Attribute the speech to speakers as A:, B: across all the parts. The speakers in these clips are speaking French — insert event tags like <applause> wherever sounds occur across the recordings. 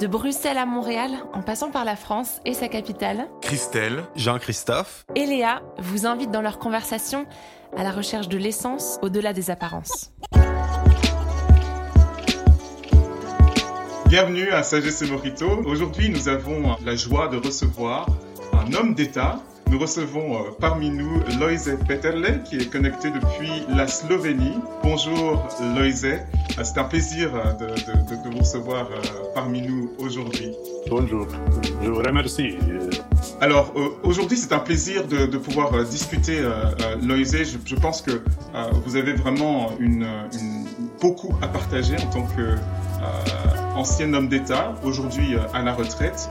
A: De Bruxelles à Montréal, en passant par la France et sa capitale,
B: Christelle,
C: Jean-Christophe.
A: et Léa vous invitent dans leur conversation à la recherche de l'essence au-delà des apparences.
D: Bienvenue à Sagesse et Morito. Aujourd'hui, nous avons la joie de recevoir un homme d'État. Nous recevons euh, parmi nous Loise Peterle, qui est connecté depuis la Slovénie. Bonjour Loise, Euh, c'est un plaisir euh, de, de- de- de vous recevoir parmi nous aujourd'hui.
E: Bonjour, je vous remercie.
D: Alors aujourd'hui, c'est un plaisir de, de pouvoir discuter, Loise. Je, je pense que vous avez vraiment une, une- beaucoup à partager en tant que euh, ancien homme d'État, aujourd'hui à la retraite,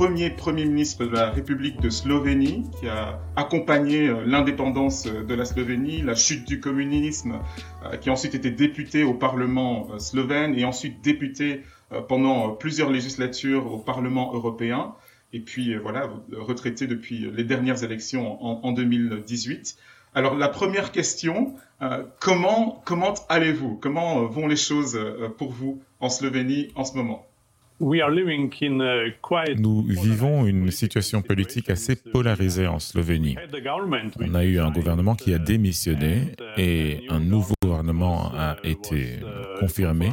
D: premier premier ministre de la République de Slovénie, qui a accompagné euh, l'indépendance euh, de la Slovénie, la chute du communisme, euh, qui a ensuite été député au Parlement slovène et ensuite député pendant plusieurs législatures au Parlement européen. Et puis voilà, retraité depuis les dernières élections en, en 2018. Alors la première question, comment comment allez-vous? Comment vont les choses pour vous en Slovénie en ce moment?
F: Nous vivons une situation politique assez polarisée en Slovénie. On a eu un gouvernement qui a démissionné et un nouveau gouvernement a été euh, confirmé.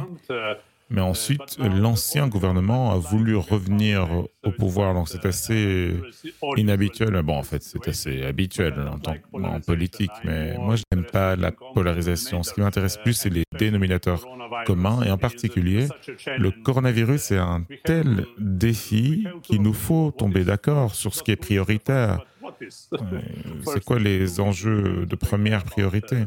F: Mais ensuite, l'ancien gouvernement a voulu revenir au pouvoir, donc c'est assez inhabituel. Bon, en fait, c'est assez habituel en, tant, en politique, mais moi, je n'aime pas la polarisation. Ce qui m'intéresse plus, c'est les dénominateurs communs, et en particulier, le coronavirus est un tel défi qu'il nous faut tomber d'accord sur ce qui est prioritaire. Euh, C'est quoi les enjeux de première priorité?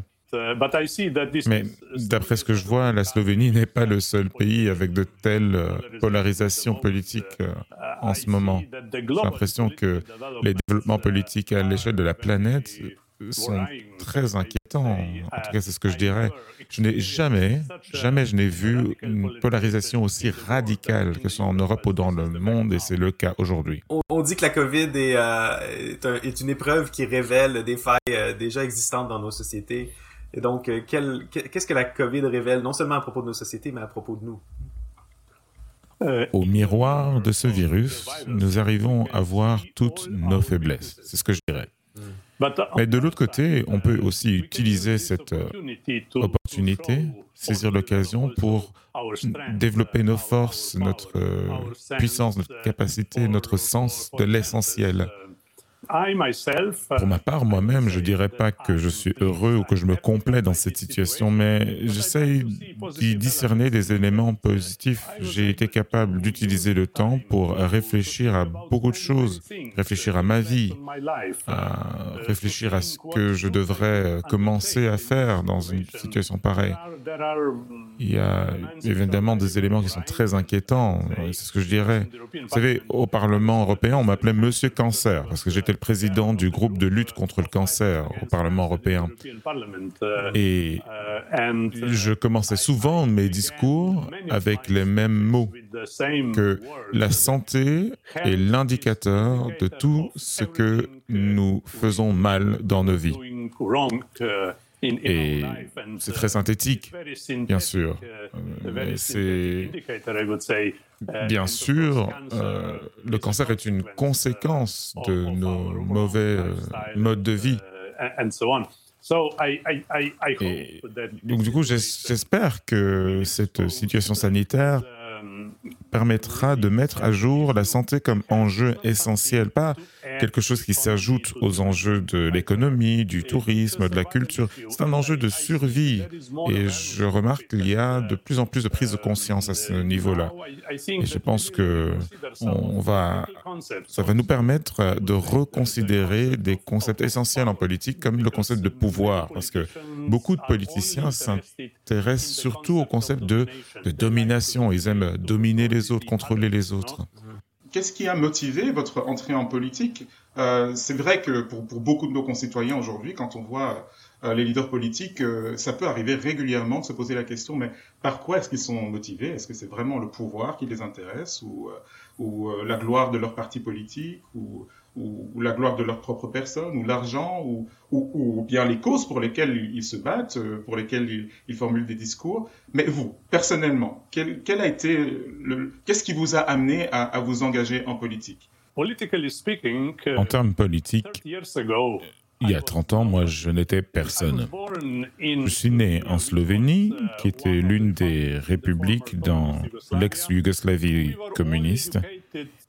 F: Mais d'après ce que je vois, la Slovénie n'est pas le seul pays avec de telles euh, polarisations politiques euh, en ce moment. J'ai l'impression que les développements politiques à l'échelle de la planète sont très inquiétants. En tout cas, c'est ce que je dirais. Je n'ai jamais, jamais je n'ai vu une polarisation aussi radicale que ce soit en Europe ou dans le monde, et c'est le cas aujourd'hui.
C: On, on dit que la COVID est, euh, est, un- est une épreuve qui révèle des failles euh, déjà existantes dans nos sociétés. Et donc, euh, qu'est-ce que la COVID révèle, non seulement à propos de nos sociétés, mais à propos de nous?
F: Au miroir de ce virus, nous arrivons à voir toutes nos faiblesses. C'est ce que je dirais. Mais de l'autre côté, on peut aussi utiliser cette euh, opportunité, saisir l'occasion pour développer nos forces, notre euh, puissance, notre capacité, notre sens de l'essentiel. Pour ma part, moi-même, je dirais pas que je suis heureux ou que je me complais dans cette situation, mais j'essaye d'y discerner des éléments positifs. J'ai été capable d'utiliser le temps pour réfléchir à beaucoup de choses, réfléchir à ma vie, à réfléchir à ce que je devrais commencer à faire dans une situation pareille. Il y a évidemment des éléments qui sont très inquiétants, c'est ce que je dirais. Vous savez, au Parlement européen, on m'appelait Monsieur Cancer, parce que j'étais le président du groupe de lutte contre le cancer au Parlement européen. Et je commençais souvent mes discours avec les mêmes mots, que la santé est l'indicateur de tout ce que nous faisons mal dans nos vies. Et c'est très synthétique, bien sûr. Euh, mais c'est bien sûr, euh, le cancer est une conséquence de nos mauvais euh, modes de vie. Et donc du coup, j'es- j'espère que cette situation sanitaire permettra de mettre à jour la santé comme enjeu essentiel, pas quelque chose qui s'ajoute aux enjeux de l'économie, du tourisme, de la culture. C'est un enjeu de survie et je remarque qu'il y a de plus en plus de prise de conscience à ce niveau-là. Et je pense que on va, ça va nous permettre de reconsidérer des concepts essentiels en politique comme le concept de pouvoir, parce que beaucoup de politiciens s'intéressent surtout au concept de, de domination. Ils aiment dominer les autres, contrôler les autres.
D: Qu'est-ce qui a motivé votre entrée en politique? Euh, c'est vrai que pour, beaucoup de nos concitoyens aujourd'hui, quand on voit euh, les leaders politiques, euh, ça peut arriver régulièrement de se poser la question, mais par quoi est-ce qu'ils sont motivés? Est-ce que c'est vraiment le pouvoir qui les intéresse ou, la gloire de leur parti politique ou, la gloire de leur propre personne ou l'argent ou, ou, bien les causes pour lesquelles ils se battent, pour lesquelles ils, ils formulent des discours. Mais vous, personnellement, quel, quel a été le... Qu'est-ce qui vous a amené à, à vous engager en politique?
F: En termes politiques, il y a 30 ans, moi, je n'étais personne. Je suis né en Slovénie, qui était l'une des républiques dans l'ex-Yougoslavie communiste,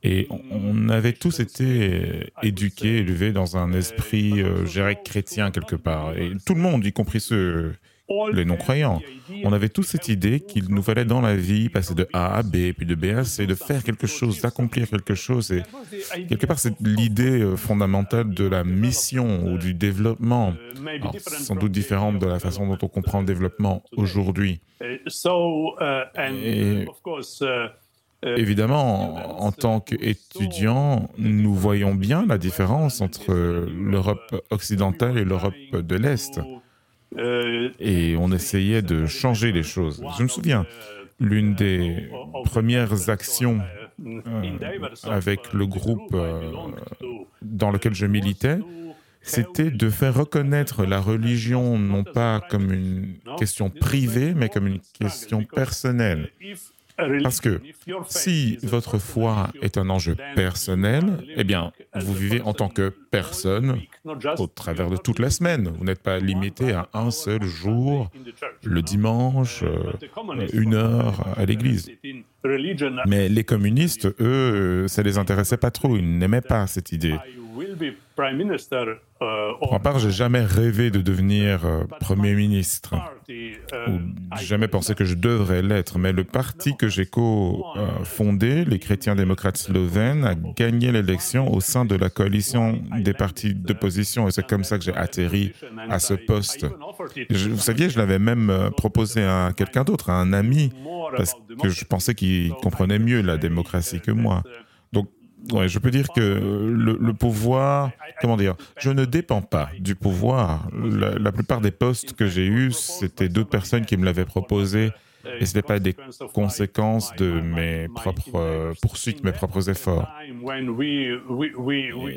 F: et on avait tous été éduqués, élevés dans un esprit, euh, je chrétien quelque part. Et tout le monde, y compris ceux les non-croyants. On avait tous cette idée qu'il nous fallait dans la vie passer de A à B, puis de B à C, de faire quelque chose, d'accomplir quelque chose. Et quelque part, c'est l'idée euh, fondamentale de la mission ou du développement, sans doute différente de la façon dont on comprend le développement aujourd'hui. Et évidemment, en tant qu'étudiants, nous voyons bien la différence entre l'Europe occidentale et l'Europe de l'Est. Euh, et on essayait de changer les choses. Je me souviens, l'une des premières actions euh, avec le groupe euh, dans lequel je militais, c'était de faire reconnaître la religion non pas comme une question privée, mais comme une question personnelle. Parce que si votre foi est un enjeu personnel, eh bien, vous vivez en tant que personne au travers de toute la semaine. Vous n'êtes pas limité à un seul jour, le dimanche, euh, une heure à l'église. Mais les communistes, eux, ça les intéressait pas trop. Ils n'aimaient pas cette idée. Pour ma part, j'ai jamais rêvé de devenir euh, Premier ministre, ou jamais pensé que je devrais l'être, mais le parti que j'ai co-fondé, les chrétiens démocrates slovènes, a gagné l'élection au sein de la coalition des partis d'opposition, et c'est comme ça que j'ai atterri à ce poste. vous saviez, je l'avais même euh, proposé à quelqu'un d'autre, à un ami, parce que je pensais qu'il comprenait mieux la démocratie que moi. Ouais, je peux dire que le, le, pouvoir, comment dire, je ne dépends pas du pouvoir. La, la plupart des postes que j'ai eus, c'était d'autres personnes qui me l'avaient proposé et ce n'est pas des conséquences de mes propres euh, poursuites, mes propres efforts.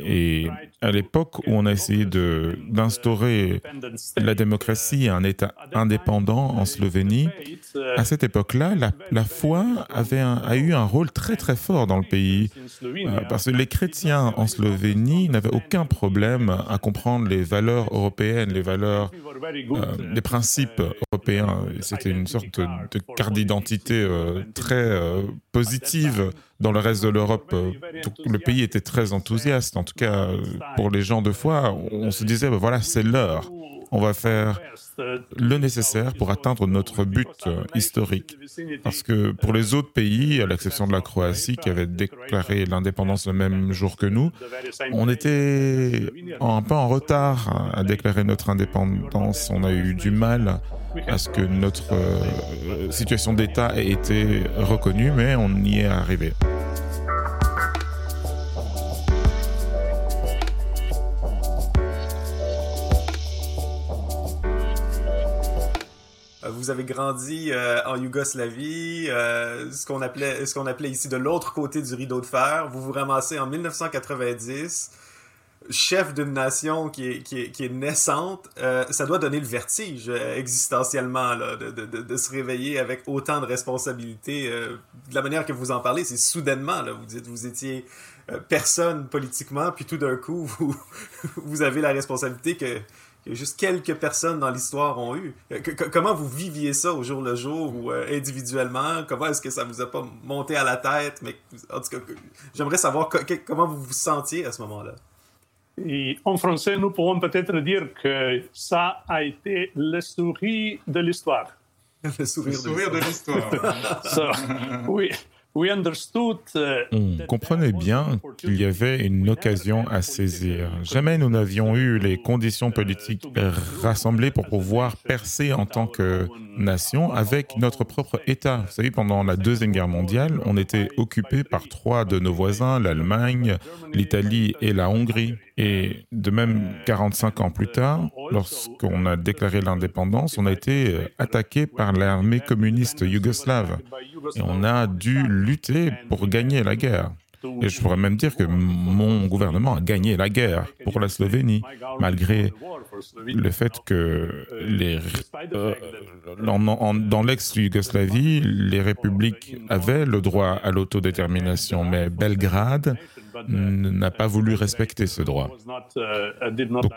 F: Et à l'époque où on a essayé d'instaurer la démocratie et un État indépendant en Slovénie, à cette époque-là, la, la, foi avait a eu un rôle très très fort dans le pays, euh, parce que les chrétiens en Slovénie n'avaient aucun problème à comprendre les valeurs européennes, les valeurs, euh, les principes européens. C'était une sorte de carte d'identité euh, très euh, positive dans le reste de l'Europe. Euh, le pays était très enthousiaste. En tout cas, pour les gens de foi, on se disait, ben voilà, c'est l'heure. On va faire le nécessaire pour atteindre notre but historique. Parce que pour les autres pays, à l'exception de la Croatie qui avait déclaré l'indépendance le même jour que nous, on était un peu en retard à déclarer notre indépendance. On a eu du mal à ce que notre euh, situation d'État ait été reconnue, mais on y est arrivé.
C: Euh, vous avez grandi euh, en Yougoslavie, ce qu'on appelait, ce qu'on appelait ici de l'autre côté du rideau de fer. Vous vous ramassez en 1990 chef d'une nation qui est, qui est, qui est naissante, euh, ça doit donner le vertige euh, existentiellement là, de, de, de, se réveiller avec autant de responsabilités. Euh, de la manière que vous en parlez, c'est soudainement. Là, vous dites vous étiez personne politiquement, puis tout d'un coup, <laughs> vous, vous avez la responsabilité que, que juste quelques personnes dans l'histoire ont eu. comment vous viviez ça au jour le jour ou individuellement? Comment est-ce que ça vous a pas monté à la tête? Mais en tout cas, j'aimerais savoir comment vous vous sentiez à ce moment-là?
E: Et en français, nous pouvons peut-être dire que ça a été le sourire de l'histoire.
C: le sourire, de l'histoire.
E: so, <laughs> we,
F: on comprenait bien qu'il y avait une occasion à saisir. Jamais nous n'avions eu les conditions politiques rassemblées pour pouvoir percer en tant que nation avec notre propre État. Vous savez, pendant la Deuxième Guerre mondiale, on était occupé par trois de nos voisins, l'Allemagne, l'Italie et la Hongrie. Et de même, 45 ans plus tard, lorsqu'on a déclaré l'indépendance, on a été attaqué par l'armée communiste yougoslave. Et on a dû lutter pour gagner la guerre. Et je pourrais même dire que mon gouvernement a gagné la guerre pour la Slovénie, malgré le fait que les, euh, dans l'ex-Yougoslavie, les républiques avaient le droit à l'autodétermination, mais Belgrade n'a pas voulu respecter ce droit. Donc,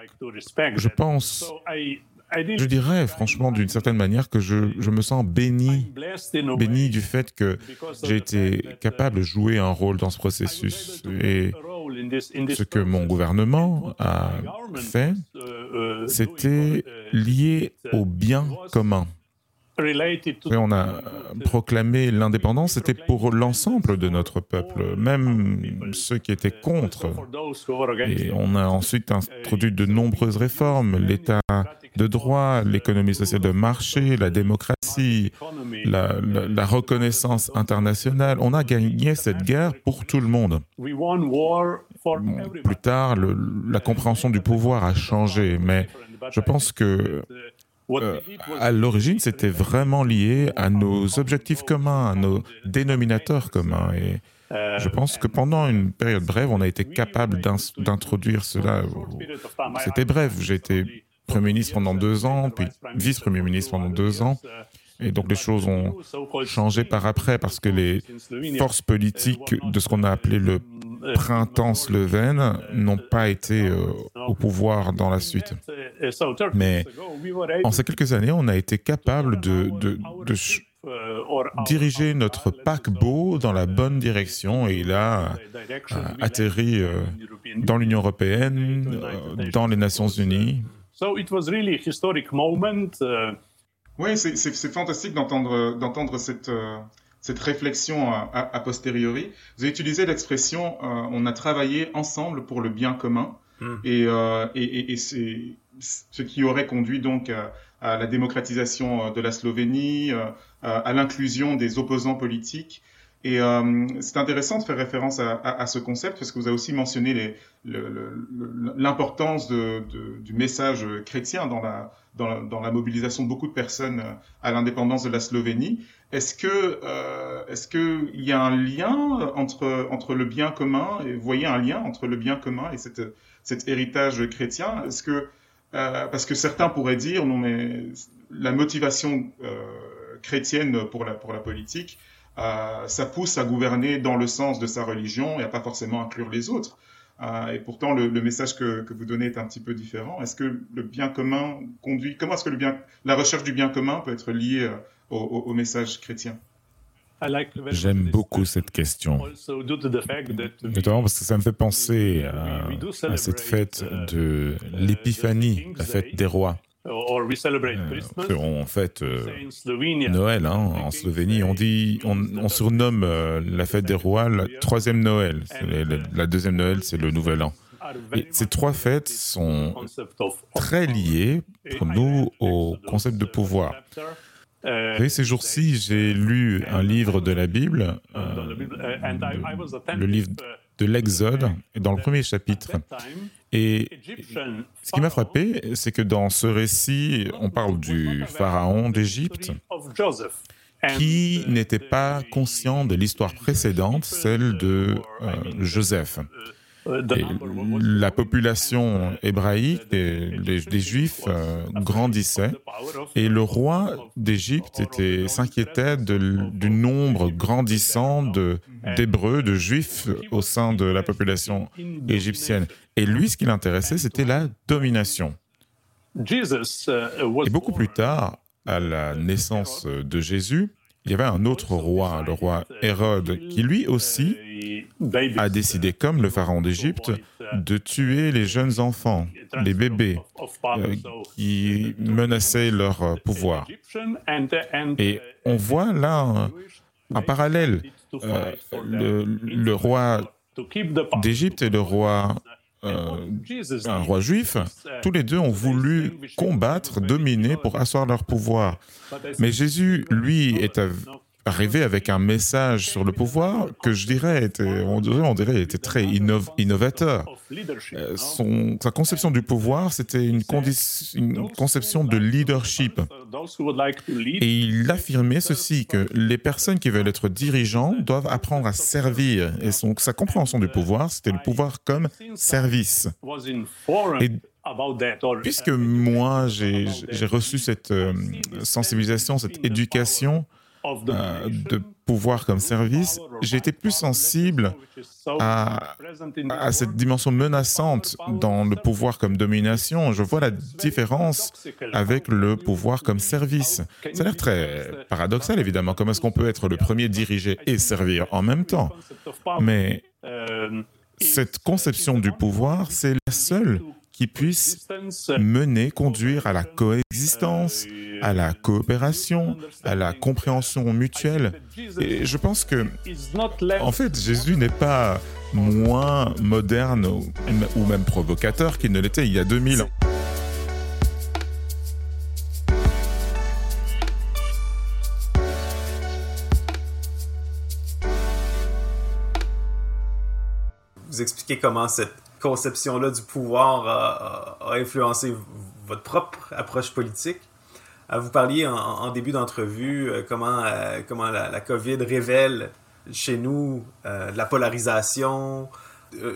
F: je pense je dirais franchement d'une certaine manière que je, me sens béni, béni du fait que j'ai été capable de jouer un rôle dans ce processus. Et ce que mon gouvernement a fait, c'était lié au bien commun. Et on a proclamé l'indépendance, c'était pour l'ensemble de notre peuple, même ceux qui étaient contre. Et on a ensuite introduit de nombreuses réformes, l'État de droit, l'économie sociale de marché, la démocratie, la, reconnaissance internationale. On a gagné cette guerre pour tout le monde. plus tard, la compréhension du pouvoir a changé, mais je pense que euh, à l'origine, c'était vraiment lié à nos objectifs communs, à nos dénominateurs communs. Et je pense que pendant une période brève, on a été capable d'introduire cela. C'était bref. J'ai été Premier ministre pendant deux ans, puis vice-premier ministre pendant deux ans. Et donc les choses ont changé par après parce que les forces politiques de ce qu'on a appelé le printemps slovène n'ont pas été euh, au pouvoir dans la suite. Mais en ces quelques années, on a été capable de, diriger notre paquebot dans la bonne direction et il a atterri euh, dans l'Union européenne, euh, dans les Nations unies.
D: So it was really a historic moment. Uh, oui, c'est fantastique d'entendre cette euh, cette réflexion a, posteriori. Vous avez utilisé l'expression euh, on a travaillé ensemble pour le bien commun hmm. et, euh, et, et, c'est ce qui aurait conduit donc à, à la démocratisation de la Slovénie, à l'inclusion des opposants politiques et euh, c'est intéressant de faire référence à, à, à, ce concept parce que vous avez aussi mentionné l'importance de, du message chrétien dans la, dans la, dans, la, mobilisation de beaucoup de personnes à l'indépendance de la Slovénie. Est-ce que euh, est-ce que il y a un lien entre entre le bien commun et vous voyez un lien entre le bien commun et cette, cet héritage chrétien? Est-ce que euh, parce que certains pourraient dire non mais la motivation euh, chrétienne pour la pour la politique euh, ça pousse à gouverner dans le sens de sa religion et à pas forcément inclure les autres. Euh, et pourtant, le, message que, vous donnez est un petit peu différent. Est-ce que le bien commun conduit Comment est-ce que le bien, la recherche du bien commun peut être liée euh, au, message chrétien?
F: J'aime beaucoup cette question, notamment parce que ça me fait penser à cette fête de l'épiphanie, la fête des rois. Euh, on fête euh, Noël hein, en Slovénie. On dit, on, surnomme euh, la fête des rois la troisième Noël. La, deuxième Noël, c'est le Nouvel An. Et ces trois fêtes sont très liées pour nous au concept de pouvoir. Et ces jours-ci, j'ai lu un livre de la Bible, le livre de l'Exode, dans le premier chapitre. Et ce qui m'a frappé, c'est que dans ce récit, on parle du pharaon d'Égypte qui n'était pas conscient de l'histoire précédente, celle de euh, Joseph la population hébraïque des, Juifs euh, grandissait et le roi d'Égypte s'inquiétait du nombre grandissant d'Hébreux, de, Juifs au sein de la population égyptienne. Et lui, ce qui l'intéressait, c'était la domination. Et beaucoup plus tard, à la naissance de Jésus, il y avait un autre roi, le roi Hérode, qui lui aussi a décidé, comme le pharaon d'Égypte, de tuer les jeunes enfants, les bébés, euh, qui menaçaient leur pouvoir. Et on voit là un, parallèle euh, le, le, roi d'Égypte et le roi, euh, un roi juif, tous les deux ont voulu combattre, dominer pour asseoir leur pouvoir. Mais Jésus, lui, est arrivé avec un message sur le pouvoir que je dirais était, on dirait, était très innovateur. Euh, sa conception du pouvoir, c'était une, conception de leadership. Et il affirmait ceci, que les personnes qui veulent être dirigeants doivent apprendre à servir. Et sa compréhension du pouvoir, c'était le pouvoir comme service. Et puisque moi, j'ai reçu cette euh, sensibilisation, cette éducation, euh, de pouvoir comme service, j'ai été plus sensible à, à, cette dimension menaçante dans le pouvoir comme domination. Je vois la différence avec le pouvoir comme service. Ça a l'air très paradoxal, évidemment. Comment est-ce qu'on peut être le premier diriger et servir en même temps? Mais cette conception du pouvoir, c'est la seule qui puisse mener, conduire à la coexistence, à la coopération, à la compréhension mutuelle. Et je pense que, en fait, Jésus n'est pas moins moderne ou même provocateur qu'il ne l'était il y a 2000 ans.
C: Vous expliquez comment cette conception-là du pouvoir a, influencé votre propre approche politique. Euh, vous parliez en, début d'entrevue euh, comment, euh, comment la, COVID révèle chez nous la polarisation,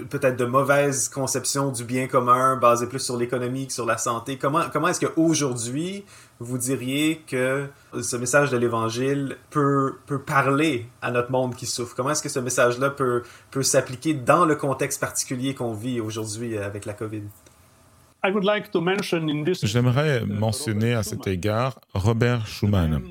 C: peut-être de mauvaises conceptions du bien commun basées plus sur l'économie que sur la santé. Comment, comment est-ce qu'aujourd'hui, vous diriez que ce message de l'Évangile peut, peut parler à notre monde qui souffre? Comment est-ce que ce message-là peut, peut s'appliquer dans le contexte particulier qu'on vit aujourd'hui avec la COVID?
F: J'aimerais mentionner à cet égard Robert Schuman,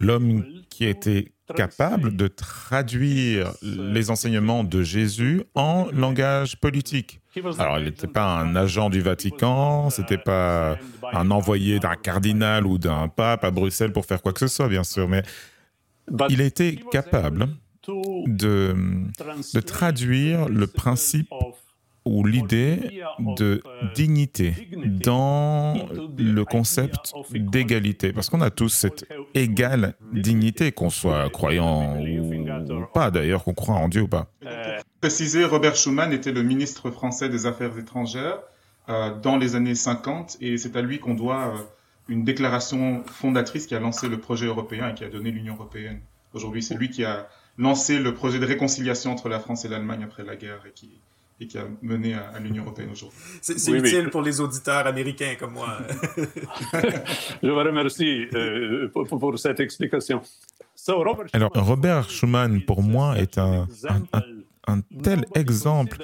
F: l'homme qui était capable de traduire les enseignements de Jésus en langage politique. Alors, il n'était pas un agent du Vatican, c'était pas un envoyé d'un cardinal ou d'un pape à Bruxelles pour faire quoi que ce soit, bien sûr, mais il a été capable de, de traduire le principe ou l'idée de dignité dans le concept d'égalité, parce qu'on a tous cette égale dignité, qu'on soit croyant ou pas d'ailleurs, qu'on croit en Dieu ou pas.
D: Préciser, Robert Schuman était le ministre français des Affaires étrangères euh, dans les années 50, et c'est à lui qu'on doit euh, une déclaration fondatrice qui a lancé le projet européen et qui a donné l'Union européenne. Aujourd'hui, c'est lui qui a lancé le projet de réconciliation entre la France et l'Allemagne après la guerre et qui et qui a mené à, l'Union européenne aujourd'hui.
C: C'est utile pour les auditeurs américains comme moi. <laughs>
E: Je vous remercie euh, pour, cette explication.
F: Alors, Robert Schuman, pour moi, est un, un tel exemple.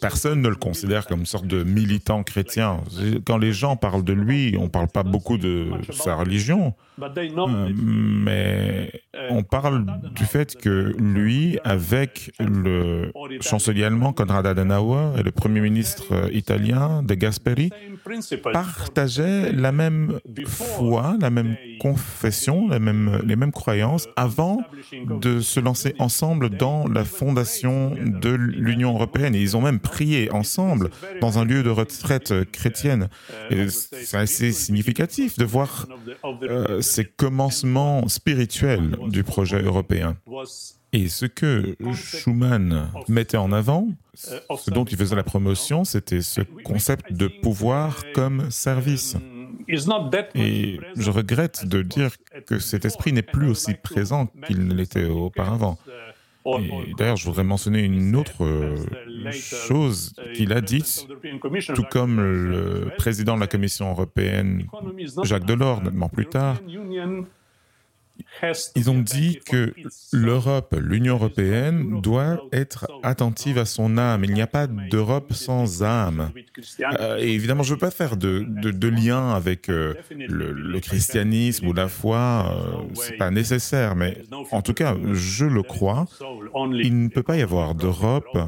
F: personne ne le considère comme une sorte de militant chrétien. Quand les gens parlent de lui, on ne parle pas beaucoup de sa religion, euh, mais on parle du fait que lui, avec le chancelier allemand Konrad Adenauer et le premier ministre italien de Gasperi, partageaient la même foi, la même confession, les mêmes, croyances avant de se lancer ensemble dans la fondation de l'Union européenne. Ils ont même prié ensemble dans un lieu de retraite chrétienne. C'est assez significatif de voir euh, ces commencements spirituels du projet européen. Et ce que Schuman mettait en avant, ce dont il faisait la promotion, c'était ce concept de pouvoir comme service. Et je regrette de dire que cet esprit n'est plus aussi présent qu'il ne l'était auparavant. Et d'ailleurs, je voudrais mentionner une autre euh, chose qu'il a dite, tout comme le président de la Commission européenne, Jacques Delors, nettement plus tard, ils ont dit que l'Europe, l'Union européenne, doit être attentive à son âme. Il n'y a pas d'Europe sans âme. Euh, et évidemment, je ne veux pas faire de, de, lien avec euh, le, christianisme ou la foi. Euh, c'est pas nécessaire, mais en tout cas, je le crois. Il ne peut pas y avoir d'Europe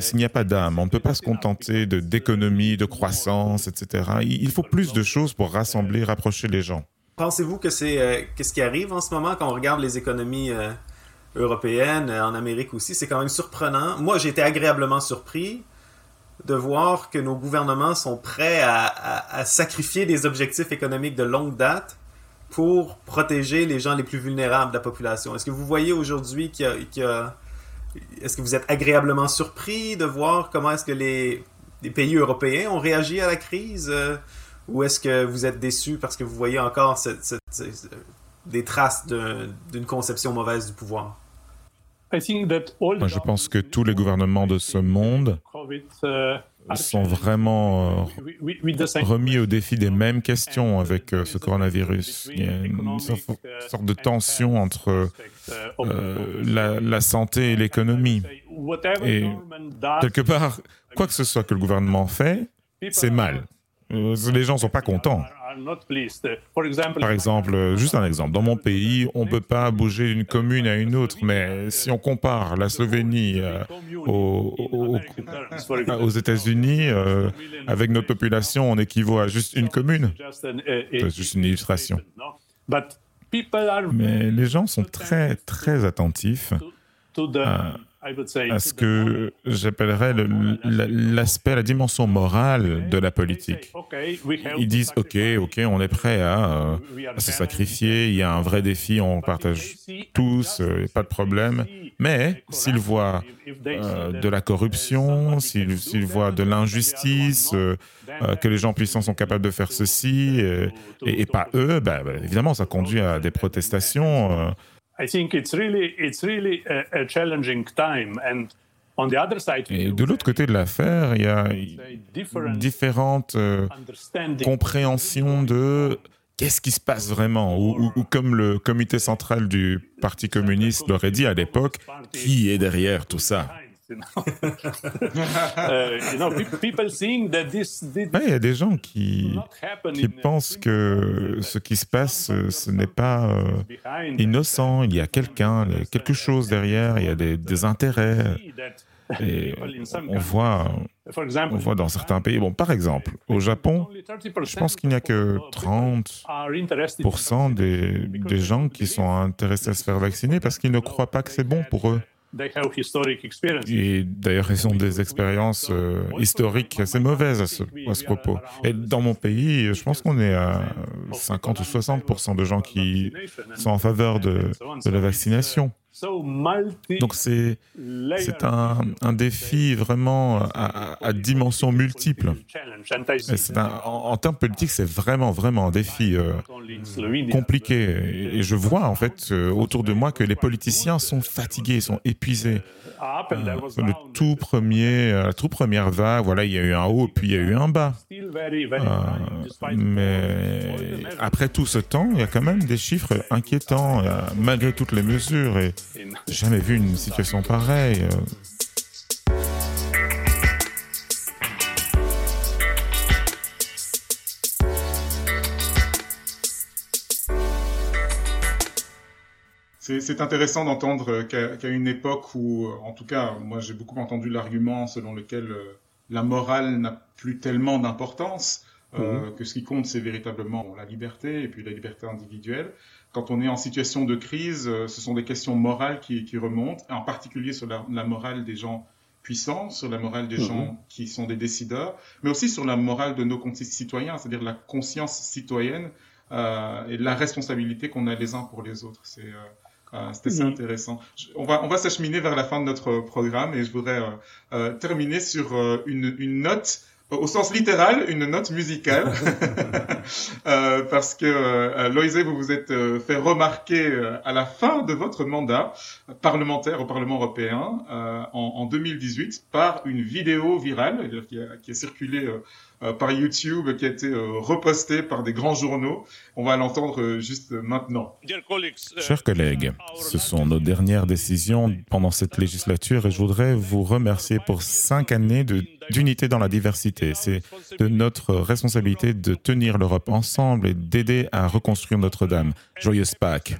F: s'il n'y a pas d'âme. On ne peut pas se contenter d'économie, de croissance, etc. Il faut plus de choses pour rassembler, rapprocher les gens.
C: Pensez-vous que c'est euh, ce qui arrive en ce moment quand on regarde les économies euh, européenne, en Amérique aussi? C'est quand même surprenant. Moi, j'ai été agréablement surpris de voir que nos gouvernements sont prêts à, sacrifier des objectifs économiques de longue date pour protéger les gens les plus vulnérables de la population. Est-ce que vous voyez aujourd'hui qu'il y a... est-ce que vous êtes agréablement surpris de voir comment est-ce que les, pays européens ont réagi à la crise euh, ou est-ce que vous êtes déçu parce que vous voyez encore des traces d'une conception mauvaise du pouvoir?
F: Moi, je pense que tous les gouvernements de ce monde sont vraiment euh, remis au défi des mêmes questions avec euh, ce coronavirus. Il y a une sorte de tension entre euh, la, la, santé et l'économie. Et quelque part, quoi que ce soit que le gouvernement fait, c'est mal. Les gens ne sont pas contents. Par exemple, juste un exemple, dans mon pays, on ne peut pas bouger d'une commune à une autre, mais si on compare la Slovénie euh, aux, États-Unis, euh, avec notre population, on équivaut à juste une commune. C'est juste une illustration. Mais les gens sont très, très attentifs à ce que j'appellerais l'aspect, la dimension morale de la politique. Ils disent, OK, OK, on est prêt à, se sacrifier, il y a un vrai défi, on partage tous, euh, pas de problème. Mais s'ils voient euh, de la corruption, s'ils voient de l'injustice, euh, que les gens puissants sont capables de faire ceci, et, pas eux, ben, ben, évidemment, ça conduit à des protestations. Et de l'autre côté de l'affaire, il y a différentes euh, compréhensions de qu'est-ce qui se passe vraiment, ou, comme le comité central du Parti communiste l'aurait dit à l'époque, qui est derrière tout ça? <laughs> il y a des gens qui, qui pensent que ce qui se passe, ce n'est pas euh, innocent. Il y a quelqu'un, quelque chose derrière, il y a des, des intérêts. Et on voit, on voit dans certains pays, bon, par exemple, au Japon, je pense qu'il n'y a que 30% des, des gens qui sont intéressés à se faire vacciner parce qu'ils ne croient pas que c'est bon pour eux. Et d'ailleurs, ils ont des expériences euh, historiques assez mauvaises à ce, propos. Et dans mon pays, je pense qu'on est à 50 ou 60% de gens qui sont en faveur de la vaccination. Donc c'est un, un, défi vraiment à, à dimension multiple. en, termes politiques, c'est vraiment, vraiment un défi euh, compliqué. Et je vois en fait euh, autour de moi que les politiciens sont fatigués, sont épuisés. Euh, tout premier, la toute première vague, voilà, il y a eu un haut, puis il y a eu un bas. mais après tout ce temps, il y a quand même des chiffres inquiétants, malgré toutes les mesures. Et jamais vu une situation pareille.
D: C'est intéressant d'entendre qu'à une époque où, en tout cas, moi j'ai beaucoup entendu l'argument selon lequel euh, la morale n'a plus tellement d'importance, euh, mhm. que ce qui compte c'est véritablement la liberté et puis la liberté individuelle quand on est en situation de crise, euh, ce sont des questions morales qui, remontent, en particulier sur la, morale des gens puissants, sur la morale des mhm. gens qui sont des décideurs, mais aussi sur la morale de nos citoyens, c'est-à-dire la conscience citoyenne euh, et la responsabilité qu'on a les uns pour les autres. C'est euh, assez mhm. intéressant. on va, on va s'acheminer vers la fin de notre programme et je voudrais terminer sur une, une note au sens littéral, une note musicale, <laughs> euh, parce que euh, Loïsé, vous vous êtes euh, fait remarquer euh, à la fin de votre mandat parlementaire au Parlement européen en, en, 2018 par une vidéo virale qui a, qui a circulé euh, par YouTube qui a été euh, reposté par des grands journaux. On va l'entendre euh, juste maintenant.
F: Chers collègues, ce sont nos dernières décisions pendant cette législature et je voudrais vous remercier pour cinq années d'unité dans la diversité. C'est de notre responsabilité de tenir l'Europe ensemble et d'aider à reconstruire Notre-Dame. Joyeuse Pâques.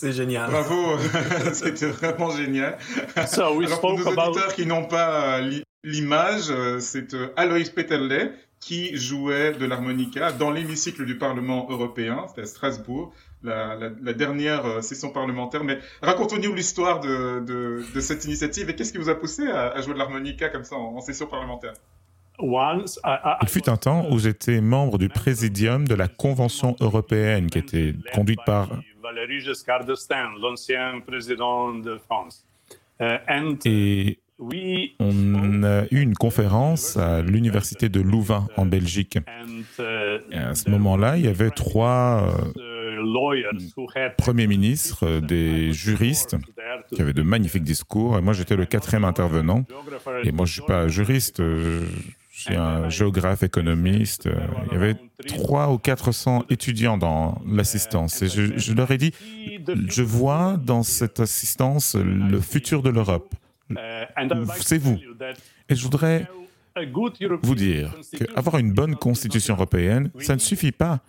C: C'est génial.
D: Bravo, <laughs> c'était vraiment génial. Alors pour nos auditeurs qui n'ont pas l'image, c'est Alois Peterle qui jouait de l'harmonica dans l'hémicycle du Parlement européen, c'était à Strasbourg, la, dernière euh, session parlementaire. Mais racontez-nous l'histoire de, de, cette initiative et qu'est-ce qui vous a poussé à, jouer de l'harmonica comme ça en, session parlementaire?
F: Il fut un temps où j'étais membre du présidium de la Convention européenne qui était conduite par Valéry Giscard d'Estaing, l'ancien président de France. Euh, et on a eu une conférence à l'université de Louvain en Belgique. Et à ce moment-là, il y avait trois euh, premiers ministres, des juristes qui avaient de magnifiques discours. Et moi, j'étais le quatrième intervenant. Et moi, je ne suis pas juriste, je suis un géographe, économiste. Il y avait trois ou 400 étudiants dans l'assistance. Et je, je leur ai dit, je vois dans cette assistance le futur de l'Europe. Euh, c'est vous. Et je voudrais vous dire qu'avoir une bonne constitution européenne, ça ne suffit pas.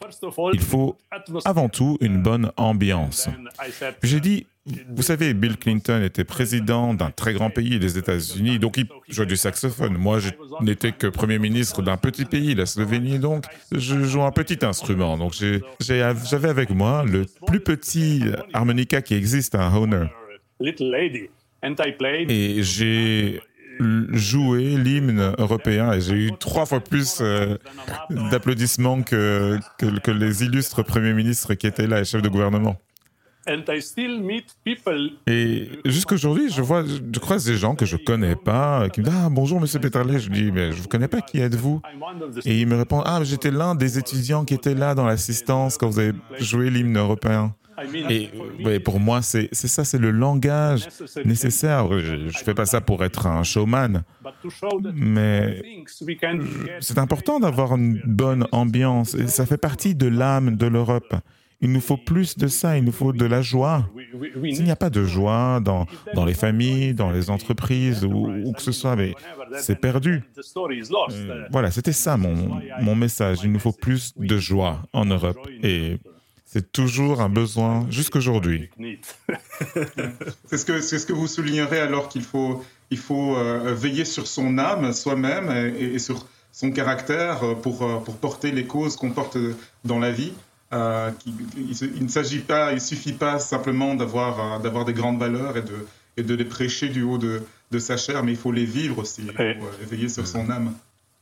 F: Il faut avant tout une bonne ambiance. J'ai dit, vous savez, Bill Clinton était président d'un très grand pays, les États-Unis, donc il jouait du saxophone. Moi, je n'étais que Premier ministre d'un petit pays, la Slovénie, donc je joue un petit instrument. Donc j'avais avec moi le plus petit harmonica qui existe, un Honer. Et j'ai joué l'hymne européen et j'ai eu trois fois plus euh, d'applaudissements que, que, les illustres premiers ministres qui étaient là et chefs de gouvernement. Et jusqu'aujourd'hui, je vois, je croise des gens que je connais pas, qui me disent Ah, bonjour, monsieur Peterle. Je dis Mais je vous connais pas, qui êtes-vous? Et ils me répondent Ah, j'étais l'un des étudiants qui étaient là dans l'assistance quand vous avez joué l'hymne européen. Et pour moi, c'est ça, c'est le langage nécessaire. Je ne fais pas ça pour être un showman, mais c'est important d'avoir une bonne ambiance. Et ça fait partie de l'âme de l'Europe. Il nous faut plus de ça, il nous faut de la joie. S'il n'y a pas de joie dans, dans les familles, dans les entreprises ou, où que ce soit, c'est perdu. Euh, voilà, c'était ça mon, mon message. Il nous faut plus de joie en Europe. Et c'est toujours un besoin jusqu'aujourd'hui. <laughs>
D: c'est ce que c'est ce que vous soulignerez alors qu'il faut il faut euh, veiller sur son âme soi-même et, sur son caractère euh, pour euh, pour porter les causes qu'on porte dans la vie. il, ne s'agit pas, il suffit pas simplement d'avoir d'avoir des grandes valeurs et de et de les prêcher du haut de, de sa chair, mais il faut les vivre aussi, il veiller sur son âme.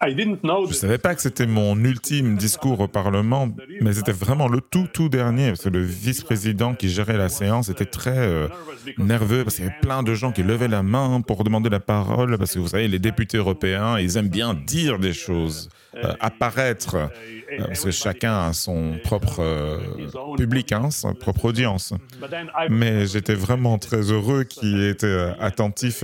F: Je ne savais pas que c'était mon ultime discours au Parlement, mais c'était vraiment le tout, tout dernier, parce que le vice-président qui gérait la séance était très euh, nerveux, parce qu'il y avait plein de gens qui levaient la main pour demander la parole, parce que vous savez, les députés européens, ils aiment bien dire des choses, apparaître. Euh, parce que chacun a son propre euh, public, hein, sa propre audience. Mais j'étais vraiment très heureux qu'il était euh, attentif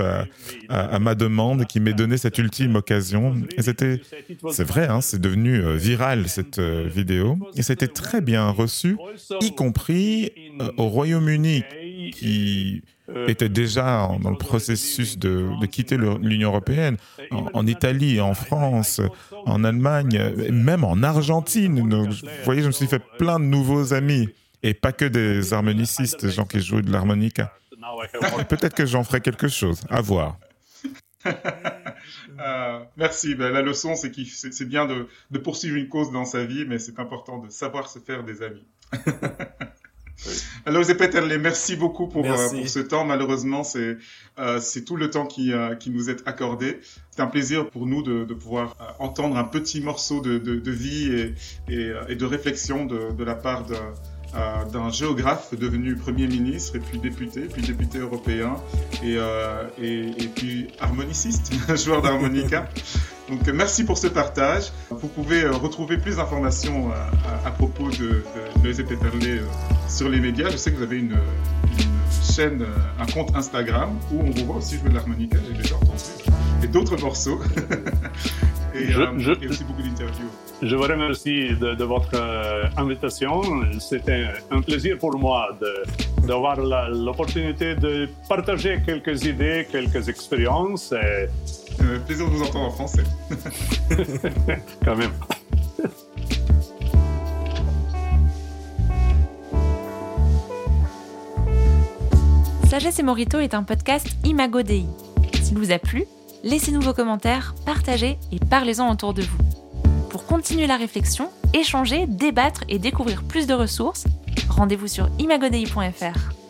F: à, ma demande, qui m'ait donné cette ultime occasion. C'est vrai, hein, c'est devenu viral cette vidéo, et c'était très bien reçu, y compris au Royaume-Uni, qui euh, était déjà dans le processus de, quitter l'Union européenne, en, Italie, en France, en Allemagne, même en Argentine. vous voyez, je me suis fait plein de nouveaux amis, et pas que des harmonicistes, des gens qui jouent de l'harmonica. Peut-être que j'en ferai quelque chose, à voir. <laughs>
D: Euh, merci. Ben, la leçon, c'est que c'est bien de, de poursuivre une cause dans sa vie, mais c'est important de savoir se faire des amis. <laughs> Alors, Peterle, merci beaucoup pour, euh, pour, ce temps. Malheureusement, c'est euh, tout le temps qui, euh, qui nous est accordé. C'est un plaisir pour nous de, de pouvoir euh, entendre un petit morceau de, de, de vie et, et, et, de réflexion de, de la part de euh, d'un géographe devenu Premier ministre et puis député, puis député européen et, euh, et, puis harmoniciste, <laughs> joueur d'harmonica. Donc merci pour ce partage. Vous pouvez euh, retrouver plus d'informations à, propos de, de Peterle sur les médias. Je sais que vous avez une, une chaîne, un compte Instagram où on vous voit aussi jouer de l'harmonica, j'ai déjà entendu, et d'autres morceaux. <laughs> et, je, et aussi beaucoup d'interviews.
E: Je vous remercie de, votre euh, invitation. C'était un plaisir pour moi d'avoir l'opportunité de partager quelques idées, quelques expériences. Et...
D: Euh, plaisir de vous entendre en français. <laughs>
E: Quand même.
A: Sagesse et Morito est un podcast Imago Dei. S'il vous a plu, laissez-nous vos commentaires, partagez et parlez-en autour de vous. Pour continuer la réflexion, échanger, débattre et découvrir plus de ressources, rendez-vous sur imagodei.fr.